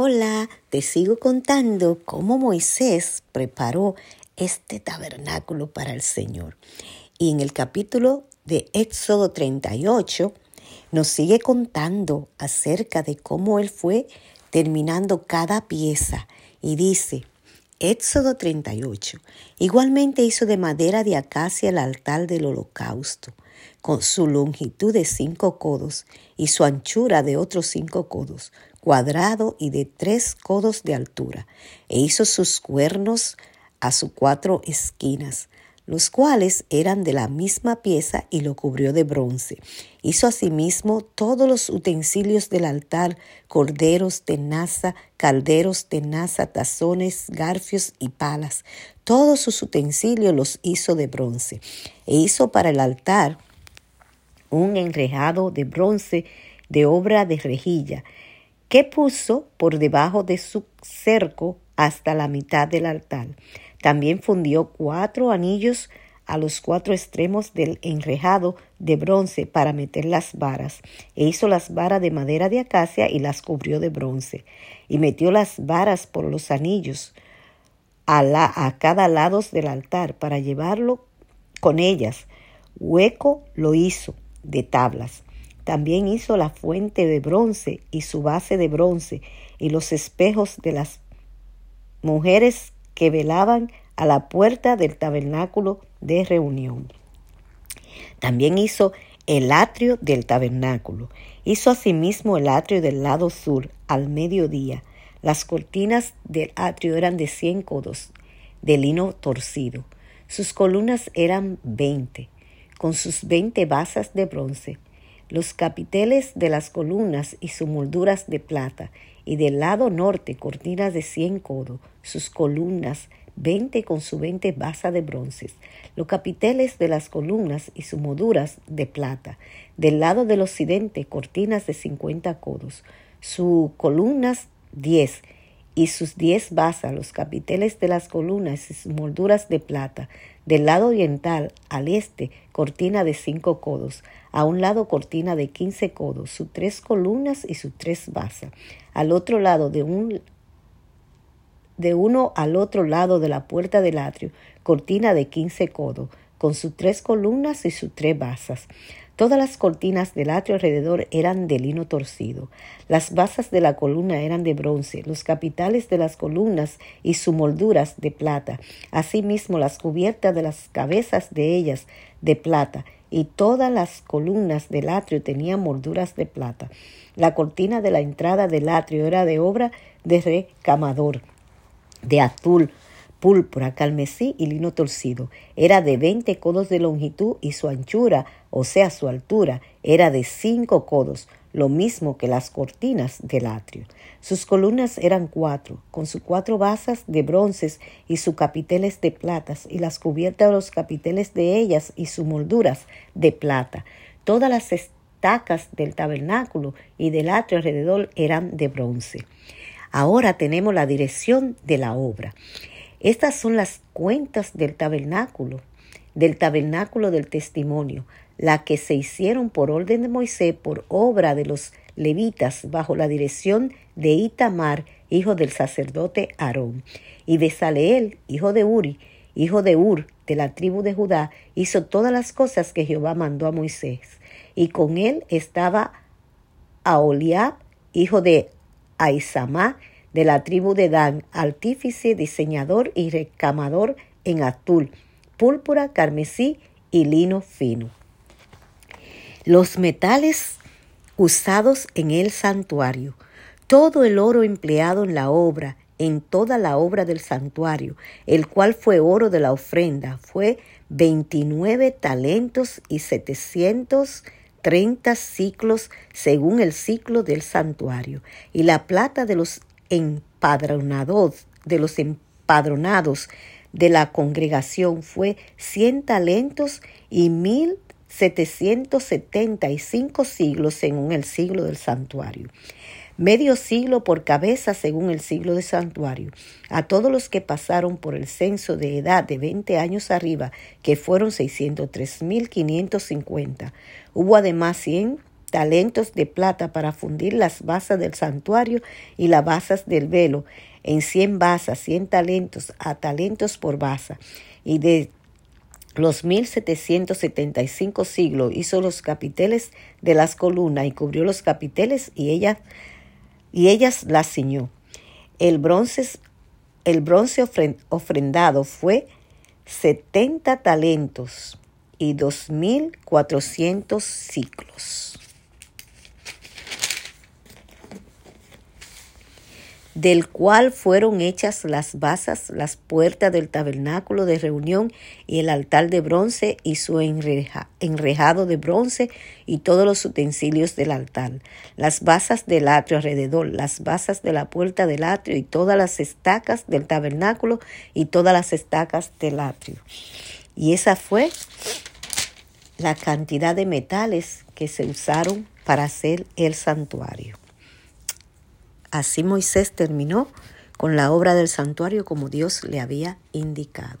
Hola, te sigo contando cómo Moisés preparó este tabernáculo para el Señor. Y en el capítulo de Éxodo 38 nos sigue contando acerca de cómo él fue terminando cada pieza y dice, Éxodo 38. Igualmente hizo de madera de acacia el altar del holocausto, con su longitud de cinco codos y su anchura de otros cinco codos, cuadrado y de tres codos de altura, e hizo sus cuernos a sus cuatro esquinas, los cuales eran de la misma pieza y lo cubrió de bronce. Hizo asimismo todos los utensilios del altar, corderos, tenaza, calderos, tenaza, tazones, garfios y palas. Todos sus utensilios los hizo de bronce. E hizo para el altar un enrejado de bronce de obra de rejilla, que puso por debajo de su cerco hasta la mitad del altar. También fundió cuatro anillos a los cuatro extremos del enrejado de bronce para meter las varas, e hizo las varas de madera de acacia y las cubrió de bronce, y metió las varas por los anillos a, la, a cada lado del altar para llevarlo con ellas. Hueco lo hizo de tablas. También hizo la fuente de bronce y su base de bronce y los espejos de las mujeres que velaban a la puerta del tabernáculo de reunión. También hizo el atrio del tabernáculo. Hizo asimismo el atrio del lado sur al mediodía. Las cortinas del atrio eran de cien codos de lino torcido. Sus columnas eran veinte, con sus veinte basas de bronce los capiteles de las columnas y sus molduras de plata, y del lado norte cortinas de cien codos, sus columnas veinte con su veinte basa de bronces, los capiteles de las columnas y sus molduras de plata, del lado del occidente cortinas de cincuenta codos, sus columnas diez, y sus diez basas, los capiteles de las columnas y sus molduras de plata, del lado oriental al este, cortina de cinco codos, a un lado cortina de quince codos, sus tres columnas y sus tres basas, al otro lado de un de uno al otro lado de la puerta del atrio, cortina de quince codos, con sus tres columnas y sus tres basas. Todas las cortinas del atrio alrededor eran de lino torcido. Las basas de la columna eran de bronce, los capitales de las columnas y sus molduras de plata, asimismo las cubiertas de las cabezas de ellas de plata, y todas las columnas del atrio tenían molduras de plata. La cortina de la entrada del atrio era de obra de recamador, de azul, púrpura, carmesí y lino torcido. Era de veinte codos de longitud y su anchura, o sea, su altura, era de cinco codos, lo mismo que las cortinas del atrio. Sus columnas eran cuatro, con sus cuatro basas de bronces y sus capiteles de platas, y las cubiertas de los capiteles de ellas y sus molduras de plata. Todas las estacas del tabernáculo y del atrio alrededor eran de bronce. Ahora tenemos la dirección de la obra. Estas son las cuentas del tabernáculo, del tabernáculo del testimonio, la que se hicieron por orden de Moisés por obra de los levitas bajo la dirección de Itamar, hijo del sacerdote Aarón, y de Saleel, hijo de Uri, hijo de Ur, de la tribu de Judá, hizo todas las cosas que Jehová mandó a Moisés. Y con él estaba Aholiab, hijo de Aisamá, de la tribu de Dan, artífice, diseñador y recamador en azul, púrpura, carmesí y lino fino. Los metales usados en el santuario, todo el oro empleado en la obra, en toda la obra del santuario, el cual fue oro de la ofrenda, fue veintinueve talentos y setecientos treinta ciclos según el ciclo del santuario, y la plata de los empadronados, de los empadronados de la congregación fue cien talentos y mil setecientos setenta y cinco siglos según el siglo del santuario. Medio siglo por cabeza según el siglo del santuario. A todos los que pasaron por el censo de edad de veinte años arriba, que fueron seiscientos tres mil quinientos cincuenta. Hubo además cien talentos de plata para fundir las basas del santuario y las basas del velo, en cien basas, cien talentos a talentos por basa, y de los mil setecientos setenta y cinco siglos hizo los capiteles de las columnas y cubrió los capiteles y ellas, y ellas las ciñó. El bronce, el bronce ofrendado fue setenta talentos y dos mil cuatrocientos ciclos. Del cual fueron hechas las basas, las puertas del tabernáculo de reunión y el altar de bronce y su enrejado de bronce y todos los utensilios del altar, las basas del atrio alrededor, las basas de la puerta del atrio y todas las estacas del tabernáculo y todas las estacas del atrio. Y esa fue la cantidad de metales que se usaron para hacer el santuario. Así Moisés terminó con la obra del santuario como Dios le había indicado.